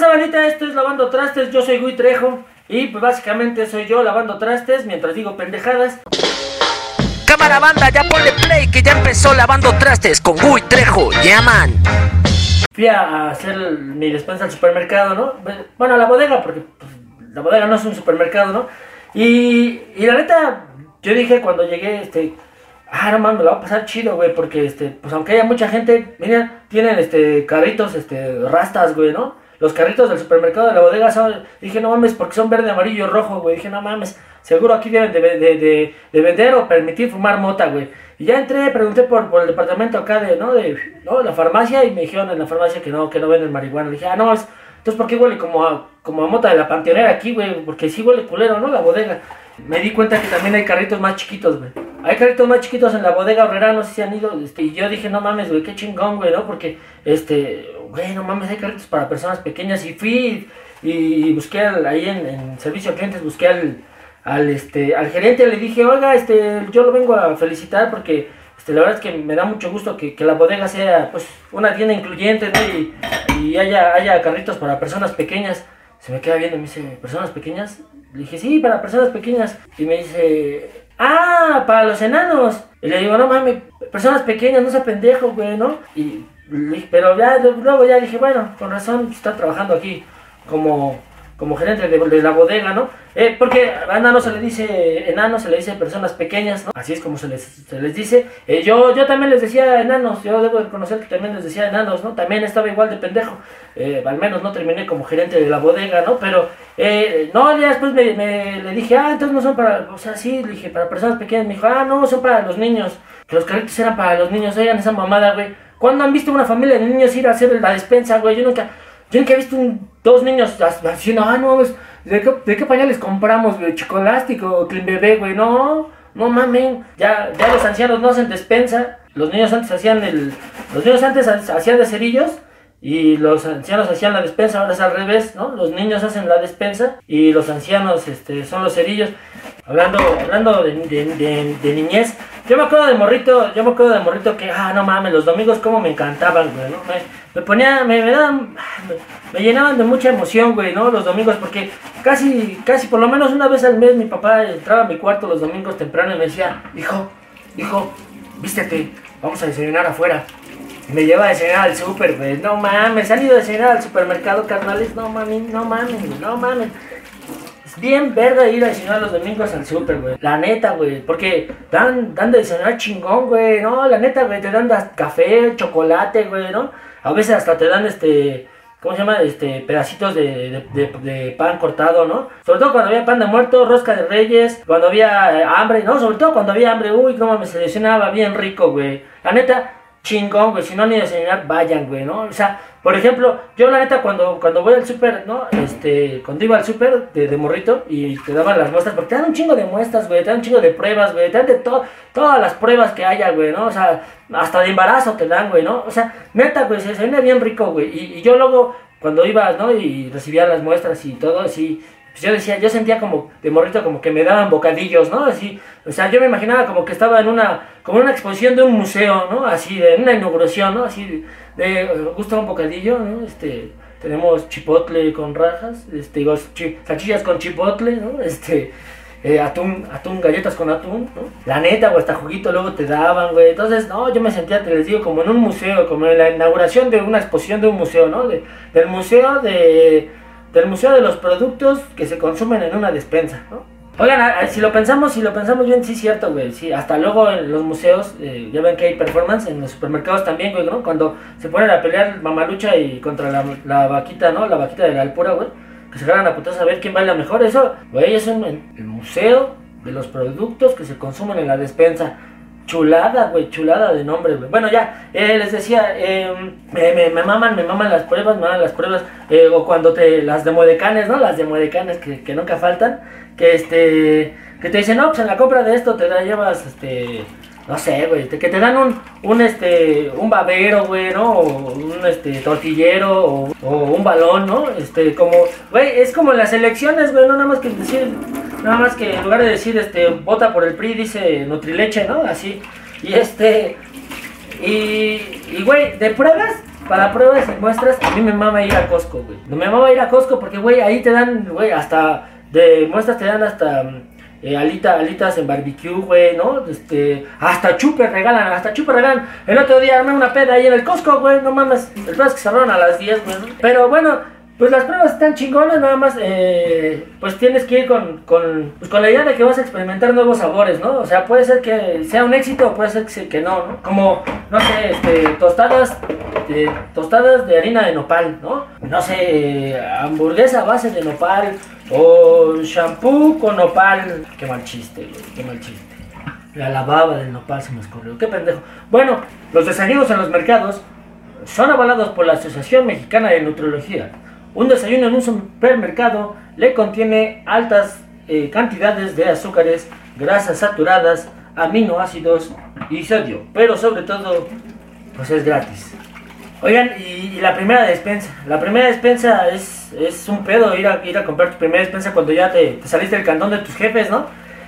pasa, bandita? Esto es Lavando Trastes. Yo soy Gui Trejo. Y pues básicamente soy yo lavando trastes mientras digo pendejadas. Cámara banda, ya ponle play que ya empezó lavando trastes con Gui Trejo, llaman. Fui a hacer mi despensa al supermercado, ¿no? Bueno, a la bodega, porque pues, la bodega no es un supermercado, ¿no? Y, y la neta, yo dije cuando llegué, este, ah, no mames, me lo va a pasar chido, güey, porque, este, pues aunque haya mucha gente, mira, tienen, este, carritos, este, rastas, güey, ¿no? Los carritos del supermercado de la bodega son, dije, no mames, porque son verde, amarillo, rojo, güey, dije, no mames, seguro aquí deben de, de, de, vender o permitir fumar mota, güey. Y ya entré, pregunté por, por el departamento acá de, ¿no? De, ¿no? La farmacia y me dijeron en la farmacia que no, que no venden marihuana. dije, ah, no, es, entonces, ¿por qué huele como a, como a mota de la panteonera aquí, güey? Porque sí huele culero, ¿no? La bodega. Me di cuenta que también hay carritos más chiquitos, güey. Hay carritos más chiquitos en la bodega horrera, no sé si han ido. Este, y yo dije, no mames, güey, qué chingón, güey, ¿no? Porque, este, güey, no mames, hay carritos para personas pequeñas. Y fui y, busqué ahí en, en, servicio a clientes, busqué al, al, este, al gerente, le dije, oiga, este, yo lo vengo a felicitar porque este, la verdad es que me da mucho gusto que, que la bodega sea pues una tienda incluyente ¿no? y, y, haya, haya carritos para personas pequeñas. Se me queda viendo y me dice, ¿personas pequeñas? Le dije, sí, para personas pequeñas. Y me dice, ah, para los enanos. Y le digo, no mames, personas pequeñas, no sea pendejo, güey, ¿no? Y, pero ya, luego ya dije, bueno, con razón está trabajando aquí como como gerente de, la bodega, ¿no? Eh, porque a enano se le dice enano, se le dice personas pequeñas, ¿no? Así es como se les, se les dice. Eh, yo, yo también les decía enanos, yo debo reconocer que también les decía enanos, ¿no? También estaba igual de pendejo. Eh, al menos no terminé como gerente de la bodega, ¿no? Pero, no, ya después me, le dije, ah, entonces no son para, o sea, sí, dije, para personas pequeñas. Me dijo, ah, no, son para los niños. Que los carritos eran para los niños, oigan esa mamada, güey. ¿Cuándo han visto una familia de niños ir a hacer la despensa, güey? Yo nunca... Yo que he visto dos niños haciendo, ah, no, ¿de qué, ¿de qué pañales compramos, güey? Chicolástico, Clean Bebé, güey, no, no mamen, ya, ya los ancianos no hacen despensa, los niños antes hacían el, los niños antes hacían de cerillos, y los ancianos hacían la despensa, ahora es al revés, ¿no? Los niños hacen la despensa y los ancianos este, son los cerillos. Hablando, hablando de, de, niñez, yo me acuerdo de morrito, yo me acuerdo de morrito que, ah, no mames, los domingos como me encantaban, güey, ¿no? Me, ponía, me, me daban, me, llenaban de mucha emoción, güey, ¿no? Los domingos, porque casi, casi por lo menos una vez al mes mi papá entraba a mi cuarto los domingos temprano y me decía, hijo, hijo, vístete, vamos a desayunar afuera. Me lleva a desayunar al súper, güey. No mames, han ido a desayunar al supermercado, carnales. No mames, no mames, no mames. Bien verga ir a desayunar los domingos al súper, güey. La neta, güey. Porque dan, dan de desayunar chingón, güey. No, la neta, güey. Te dan café, chocolate, güey, ¿no? A veces hasta te dan este. ¿Cómo se llama? Este, pedacitos de, de, pan cortado, ¿no? Sobre todo cuando había pan de muerto, rosca de reyes, cuando había eh, hambre, ¿no? Sobre todo cuando había hambre, uy, cómo me seleccionaba bien rico, güey. La neta, chingón, güey. Si no a desayunar, vayan, güey, ¿no? O sea, por ejemplo, yo la neta cuando, cuando voy al súper, ¿no? Este, cuando iba al súper de, de, morrito y te daban las muestras, porque te dan un chingo de muestras, güey, te dan un chingo de pruebas, güey, te dan de todo, todas las pruebas que haya, güey, ¿no? O sea, hasta de embarazo te dan, güey, ¿no? O sea, neta, güey, se desayuna bien rico, güey. Y, yo luego, cuando iba, ¿no? Y recibía las muestras y todo, así, pues yo decía, yo sentía como de morrito como que me daban bocadillos, ¿no? Así, o sea, yo me imaginaba como que estaba en una, como en una exposición de un museo, ¿no? Así, de una inauguración, ¿no? Así, de, gusta un bocadillo, ¿no? Este, tenemos chipotle con rajas, este, digo, salchichas con chipotle, ¿no? Este, eh, atún, atún, galletas con atún, ¿no? La neta, o hasta juguito luego te daban, güey. Entonces, no, yo me sentía, te les digo, como en un museo, como en la inauguración de una exposición de un museo, ¿no? De, del museo de del Museo de los Productos que se consumen en una despensa, ¿no? Oigan, si lo pensamos, si lo pensamos bien, sí es cierto, güey. Sí, hasta luego en los museos, eh, ya ven que hay performance, en los supermercados también, güey, ¿no? Cuando se ponen a pelear mamalucha y contra la, la vaquita, ¿no? La vaquita de la alpura, güey. Que se ganan a putas a ver quién baila mejor. Eso, güey, es un, el museo de los productos que se consumen en la despensa. Chulada, güey, chulada de nombre, güey. Bueno, ya, eh, les decía, eh, me, maman, me maman las pruebas, me maman las pruebas. Eh, o cuando te, las de modecanes, ¿no? Las de modecanes que, que nunca faltan. Que este, que te dicen, no, pues en la compra de esto te da, llevas, este, no sé, güey, que te dan un, un, este, un babero, güey, ¿no? O un, este, tortillero, o, o, un balón, ¿no? Este, como, güey, es como las elecciones, güey, no nada más que decir Nada más que en lugar de decir, este, vota por el PRI, dice Nutrileche, ¿no? Así. Y este. Y, y güey, de pruebas, para pruebas y muestras, a mí me mama ir a Costco, güey. No me mama ir a Costco porque, güey, ahí te dan, güey, hasta de muestras te dan hasta eh, alita, alitas en barbecue, güey, ¿no? Este, hasta chupe regalan, hasta chupe regalan. El otro día armé una peda ahí en el Costco, güey, no mames. El pedo es que cerraron a las 10, güey. Pero bueno, pues las pruebas están chingonas, nada más, eh, pues tienes que ir con, con, pues con la idea de que vas a experimentar nuevos sabores, ¿no? O sea, puede ser que sea un éxito o puede ser que, no, ¿no? Como, no sé, este, tostadas, de, tostadas de harina de nopal, ¿no? No sé, hamburguesa a base de nopal o shampoo con nopal. Qué mal chiste, güey, qué mal chiste. La lavaba del nopal se me escurrió, qué pendejo. Bueno, los desayunos en los mercados son avalados por la Asociación Mexicana de Nutrología. Un desayuno en un supermercado le contiene altas eh, cantidades de azúcares, grasas saturadas, aminoácidos y sodio, pero sobre todo, pues es gratis. Oigan, y, la primera despensa. La primera despensa es, es un pedo ir a, ir a comprar tu primera despensa cuando ya te, te saliste del cantón de tus jefes, ¿no?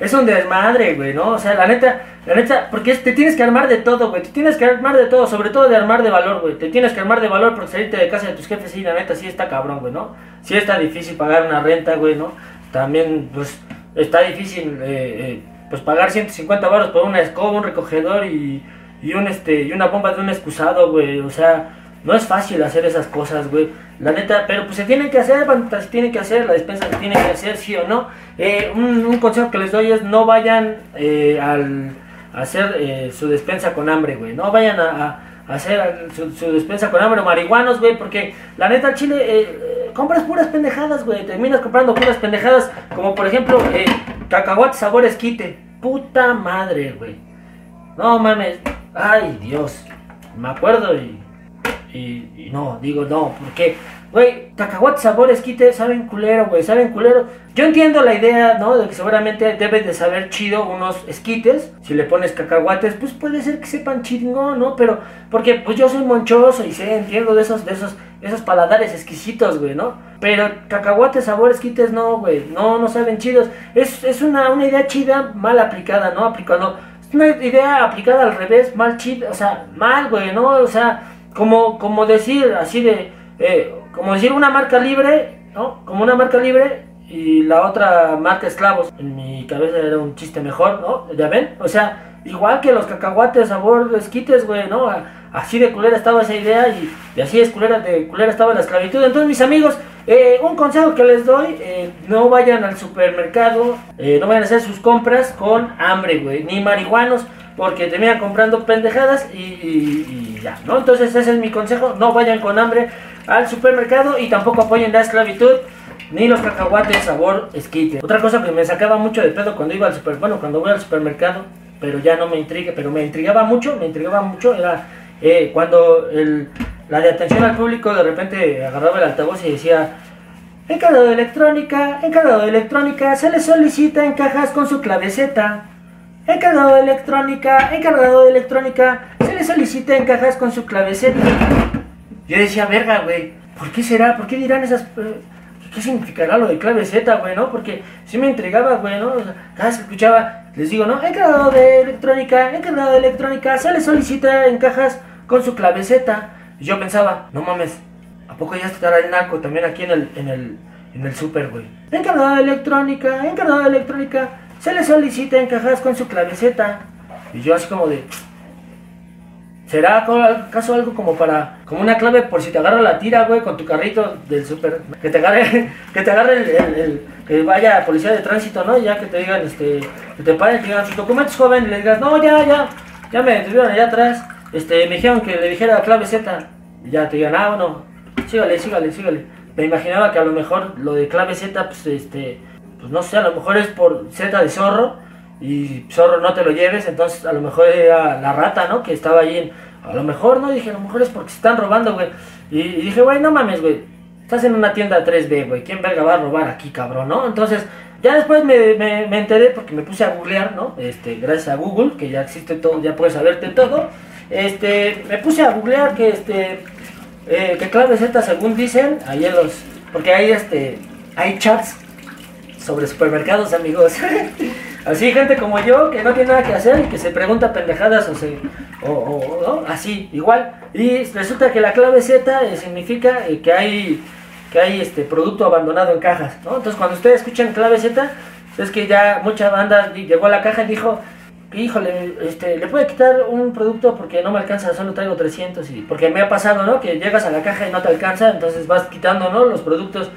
Es un desmadre, güey, ¿no? O sea, la neta, la neta, porque te tienes que armar de todo, güey. Te tienes que armar de todo, sobre todo de armar de valor, güey. Te tienes que armar de valor porque salirte de casa de tus jefes, sí, la neta, sí está cabrón, güey, ¿no? Sí está difícil pagar una renta, güey, ¿no? También, pues, está difícil, eh, eh, pues, pagar 150 baros por una escoba, un recogedor y, y un, este, y una bomba de un excusado, güey. O sea, no es fácil hacer esas cosas, güey. La neta, pero pues se tienen que hacer, se tienen que hacer, la despensa se tiene que hacer, sí o no. Eh, un, consejo que les doy es no vayan eh, a hacer eh, su despensa con hambre, güey. No vayan a, hacer su, despensa con hambre marihuanos, güey, porque la neta, chile, compras puras pendejadas, güey. Terminas comprando puras pendejadas, como por ejemplo, cacahuate sabor esquite. Puta madre, güey. No mames. Ay, Dios. Me acuerdo y. Y, y no, digo no, porque, güey, cacahuate sabor esquite, saben culero, güey, saben culero. Yo entiendo la idea, ¿no? De que seguramente debes de saber chido unos esquites. Si le pones cacahuates, pues puede ser que sepan chingón, ¿no? Pero, porque pues yo soy monchoso y sé, entiendo de esos, de esos, esos paladares exquisitos, güey, ¿no? Pero cacahuates sabor esquites, no, güey, no, no saben chidos. Es, es una, una idea chida mal aplicada, ¿no? Aplicando. Es una idea aplicada al revés, mal chida, o sea, mal, güey, ¿no? O sea, como, como decir así de, eh, como decir una marca libre, ¿no? Como una marca libre y la otra marca esclavos. En mi cabeza era un chiste mejor, ¿no? ¿Ya ven? O sea, igual que los cacahuates sabor esquites, güey, ¿no? Así de culera estaba esa idea y, así de culera, de culera estaba la esclavitud. Entonces, mis amigos, eh, un consejo que les doy, eh, no vayan al supermercado, eh, no vayan a hacer sus compras con hambre, güey, ni marihuanos, porque terminan comprando pendejadas y, ya, ¿no? Entonces, ese es mi consejo, no vayan con hambre al supermercado y tampoco apoyen la esclavitud. Ni los cacahuates sabor esquite. Otra cosa que me sacaba mucho de pedo cuando iba al super, bueno, cuando voy al supermercado, pero ya no me intriga, pero me intrigaba mucho, me intrigaba mucho, era eh, cuando la de atención al público de repente agarraba el altavoz y decía, encargado de electrónica, encargado de electrónica, se le solicita en cajas con su claveceta. Encargado de electrónica, encargado de electrónica, se le solicita en cajas con su claveceta. Yo decía, verga, güey, ¿por qué será? ¿Por qué dirán esas... eh, ¿Qué significará lo de clave Z, güey, no? Porque sí me intrigaba, güey, ¿no? O sea, cada vez que escuchaba, les digo, ¿no? Encargado de electrónica, encargado de electrónica, se le solicita en cajas con su clave Z. Y yo pensaba, no mames, ¿a poco ya estará el narco también aquí en el, en el, en el super, güey? Encargado de electrónica, encargado de electrónica, se le solicita en cajas con su clave Z. Y yo así como de, ¿Será acaso algo como para, como una clave por si te agarra la tira, güey, con tu carrito del súper? Que te agarre, que te agarre el, que vaya policía de tránsito, ¿no? Ya que te digan, este, que te paren, que digan sus documentos, joven, y le digas, no, ya, ya, ya me detuvieron allá atrás, este, me dijeron que le dijera clave Z, y ya te digan, ah, bueno, sígale, sígale, sígale. Me imaginaba que a lo mejor lo de clave Z, pues, este, pues no sé, a lo mejor es por Z de zorro, y zorro no te lo lleves, entonces a lo mejor era la rata, ¿no? Que estaba ahí a lo mejor, ¿no? Dije, a lo mejor es porque se están robando, güey. Y, y dije, güey, no mames, güey. Estás en una tienda 3B, güey. ¿Quién verga va a robar aquí, cabrón, no? Entonces, ya después me, me, me enteré porque me puse a googlear, ¿no? Este, gracias a Google, que ya existe todo, ya puedes saberte todo. Este, me puse a googlear que, este, eh, que clave Z, según dicen, ahí en los, porque hay, este, hay chats sobre supermercados, amigos. Así, gente como yo, que no tiene nada que hacer y que se pregunta pendejadas o se. O, o- así, igual. Y resulta que la clave Z eh, significa eh, que hay que hay este producto abandonado en cajas. Entonces, cuando ustedes escuchan clave Z, es que ya mucha banda llegó a la caja y dijo, híjole, este, le puede quitar un producto porque no me alcanza, solo traigo 300 y porque me ha pasado, ¿no? Que llegas a la caja y no te alcanza, entonces vas quitando, ¿no? Los productos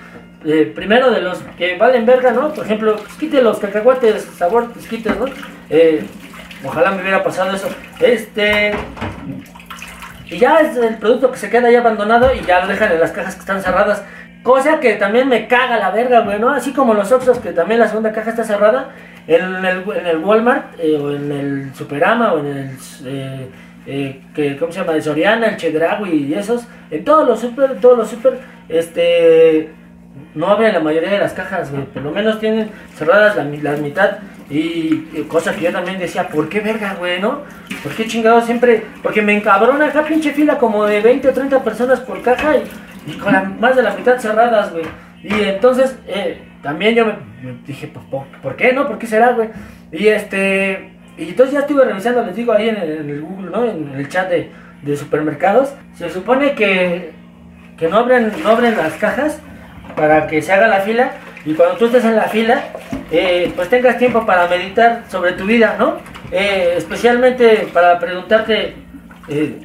eh, primero de los que valen verga, ¿no? Por ejemplo, pues, los cacahuates, sabor, pues. Eh, ojalá me hubiera pasado eso. Este, y ya es el producto que se queda ahí abandonado y ya lo dejan en las cajas que están cerradas. Cosa que también me caga la verga, güey. Así como los Oxxos, que también la segunda caja está cerrada. En el, en el Walmart, eh, o en el Superama, o en el... que, ¿Cómo se llama? El Soriana, el Chedraui y esos. En todos los super, todos los super, este... No abren la mayoría de las cajas, güey. Por lo menos tienen cerradas la, mi- la mitad. Y, y cosa que yo también decía, ¿por qué verga, güey, no? ¿Por qué chingados siempre? Porque me encabrona acá pinche fila como de 20 o 30 personas por caja y, con más de la mitad cerradas, güey. Y entonces, eh, también yo me, dije, pues, ¿por, por qué, no? ¿Por qué será, güey? Y este, y entonces ya estuve revisando, les digo ahí en el, en el Google, ¿no? En el chat de, de supermercados. Se supone que, que no abren, no abren las cajas para que se haga la fila y cuando tú estés en la fila, eh, pues tengas tiempo para meditar sobre tu vida, ¿no? Eh, especialmente para preguntarte, eh,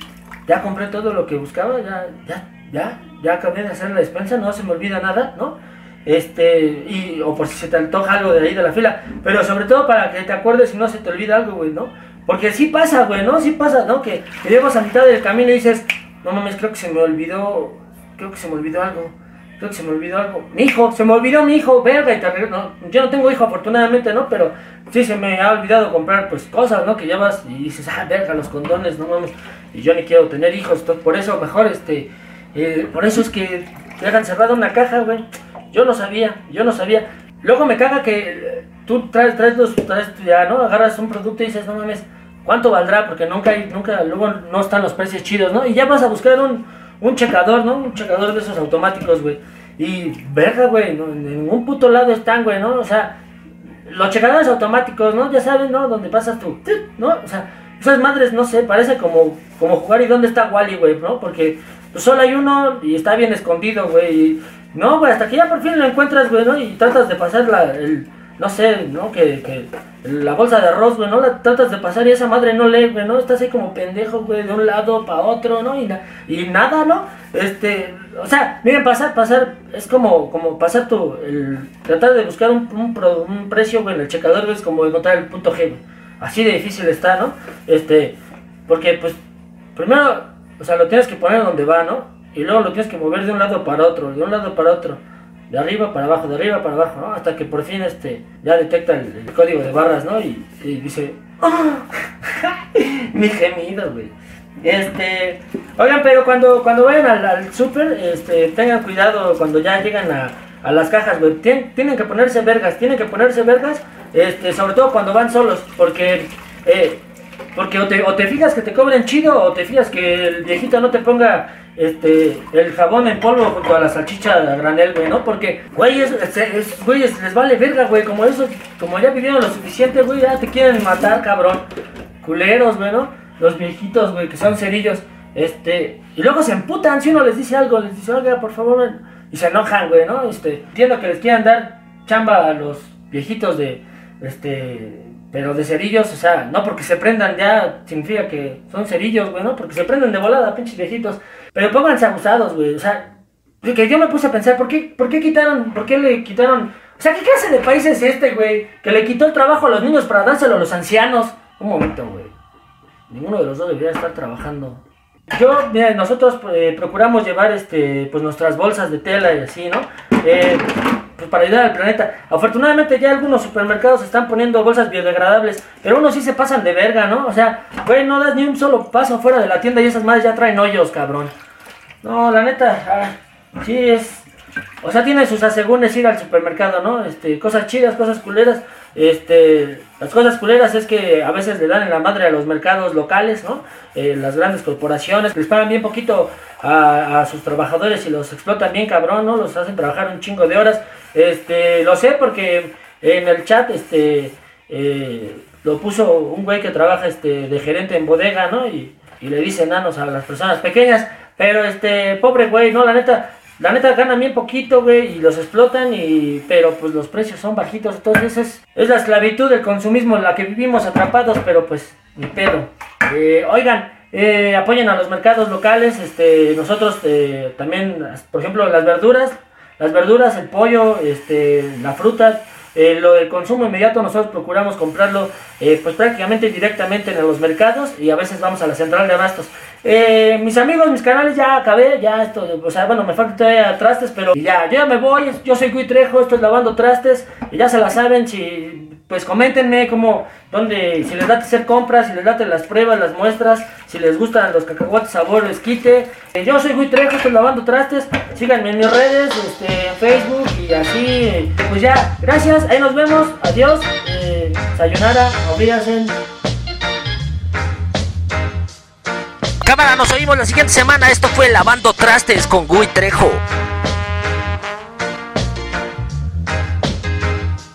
ya compré todo lo que buscaba, ya, ya, ya, ya acabé de hacer la despensa, no se me olvida nada, ¿no? Este, y, o por si se te antoja algo de ahí de la fila, pero sobre todo para que te acuerdes y no se te olvida algo, güey, ¿no? Porque sí pasa, güey, ¿no? Sí pasa, ¿no? Que, llegas a mitad del camino y dices, no mames, creo que se me olvidó, creo que se me olvidó algo. Creo que se me olvidó algo. Mi hijo, se me olvidó mi hijo, verga, y te no, yo no tengo hijo afortunadamente, ¿no? Pero sí se me ha olvidado comprar pues cosas, ¿no? Que llevas y dices, ah, verga, los condones, no mames. Y yo ni quiero tener hijos, entonces, por eso mejor, este, eh, por eso es que te hagan cerrada una caja, güey. Yo no sabía, yo no sabía. Luego me caga que eh, tú traes, traes los, traes ya, ¿no? Agarras un producto y dices, no mames, ¿cuánto valdrá? Porque nunca hay, nunca, luego no están los precios chidos, ¿no? Y ya vas a buscar un, un checador, ¿no? Un checador de esos automáticos, güey. Y verga, güey, no, en ningún puto lado están, güey, ¿no? O sea, los checadores automáticos, ¿no? Ya sabes, ¿no? Donde pasas tú, ¿no? O sea, esas madres, no sé, parece como, como jugar y dónde está Wally, güey, ¿no? Porque pues, solo hay uno y está bien escondido, güey. No, güey, hasta que ya por fin lo encuentras, güey, ¿no? Y tratas de pasar la, el, no sé, ¿no? Que, que la bolsa de arroz, güey, ¿no? La tratas de pasar y esa madre no lee, güey, ¿no? Estás ahí como pendejo, güey, de un lado para otro, ¿no? Y, na- y nada, ¿no? Este, o sea, miren, pasar, pasar, es como, como pasar tu, el, tratar de buscar un, un, pro- un precio, güey, en el checador, es como encontrar el punto G. Así de difícil está, ¿no? Este, porque, pues, primero, o sea, lo tienes que poner donde va, ¿no? Y luego lo tienes que mover de un lado para otro, de un lado para otro, de arriba para abajo, de arriba para abajo, ¿no? Hasta que por fin, este, ya detecta el, código de barras, ¿no? Y, dice, ¡Ah! Mi gemido, güey. Este, oigan, pero cuando, cuando vayan al, al súper, este, tengan cuidado cuando ya llegan a, a las cajas, güey. Tien- tienen que ponerse vergas, tienen que ponerse vergas, este, sobre todo cuando van solos, porque, eh, porque o te, o te fijas que te cobren chido, o te fijas que el viejito no te ponga, este, el jabón en polvo junto a la salchicha a granel, güey, ¿no? Porque, güey, es, es- güey, es- les vale verga, güey, como eso, como ya vivieron lo suficiente, güey, ya te quieren matar, cabrón culeros, güey, ¿no? Los viejitos, güey, que son cerillos. Este, y luego se emputan si uno les dice algo, les dice, oiga, por favor, ven", y se enojan, güey, ¿no? Este, entiendo que les quieran dar chamba a los viejitos de, este, pero de cerillos, o sea, no porque se prendan ya significa que son cerillos, güey, ¿no? Porque se prenden de volada, pinches viejitos. Pero pónganse abusados, güey, o sea, yo me puse a pensar, ¿por qué, ¿por qué quitaron, por qué le quitaron, o sea, ¿qué clase de país es este, güey? Que le quitó el trabajo a los niños para dárselo a los ancianos. Un momento, güey. Ninguno de los dos debería estar trabajando. Yo, mira, nosotros eh, procuramos llevar este, pues nuestras bolsas de tela y así, ¿no? Eh, pues para ayudar al planeta. Afortunadamente ya algunos supermercados están poniendo bolsas biodegradables, pero unos sí se pasan de verga, ¿no? O sea, güey, no das ni un solo paso fuera de la tienda y esas madres ya traen hoyos, cabrón. No, la neta, ah, sí es. O sea, tiene sus asegúnes ir al supermercado, ¿no? Este, cosas chidas, cosas culeras. Este, las cosas culeras es que a veces le dan en la madre a los mercados locales, ¿no? Eh, las grandes corporaciones les pagan bien poquito a, sus trabajadores y los explotan bien cabrón, ¿no? Los hacen trabajar un chingo de horas. Este, lo sé porque en el chat, este, eh, lo puso un güey que trabaja este, de gerente en bodega, ¿no? Y, le dice enanos a las personas pequeñas. Pero este, pobre güey, no, la neta, la neta ganan bien poquito, güey, y los explotan, y, pero pues los precios son bajitos. Entonces es, es la esclavitud del consumismo en la que vivimos atrapados, pero pues ni pedo. Eh, oigan, eh, apoyen a los mercados locales. Este, nosotros eh, también, por ejemplo, las verduras, las verduras, el pollo, este, la fruta. Eh, lo del consumo inmediato nosotros procuramos comprarlo eh, pues prácticamente directamente en los mercados y a veces vamos a la central de abastos. Eh, mis amigos, mis canales ya acabé, ya esto, o sea, bueno, me falta trastes, pero ya, yo ya me voy, yo soy Gui Trejo, estoy lavando trastes, y ya se la saben, si, pues coméntenme cómo, dónde, si les late hacer compras, si les late las pruebas, las muestras, si les gustan los cacahuates sabor esquite. Eh, yo soy Gui Trejo, estoy lavando trastes, síganme en mis redes, este, Facebook y así, pues ya, gracias, ahí nos vemos, adiós, eh, sayonara. Cámara, nos oímos la siguiente semana. Esto fue Lavando Trastes con Gui Trejo.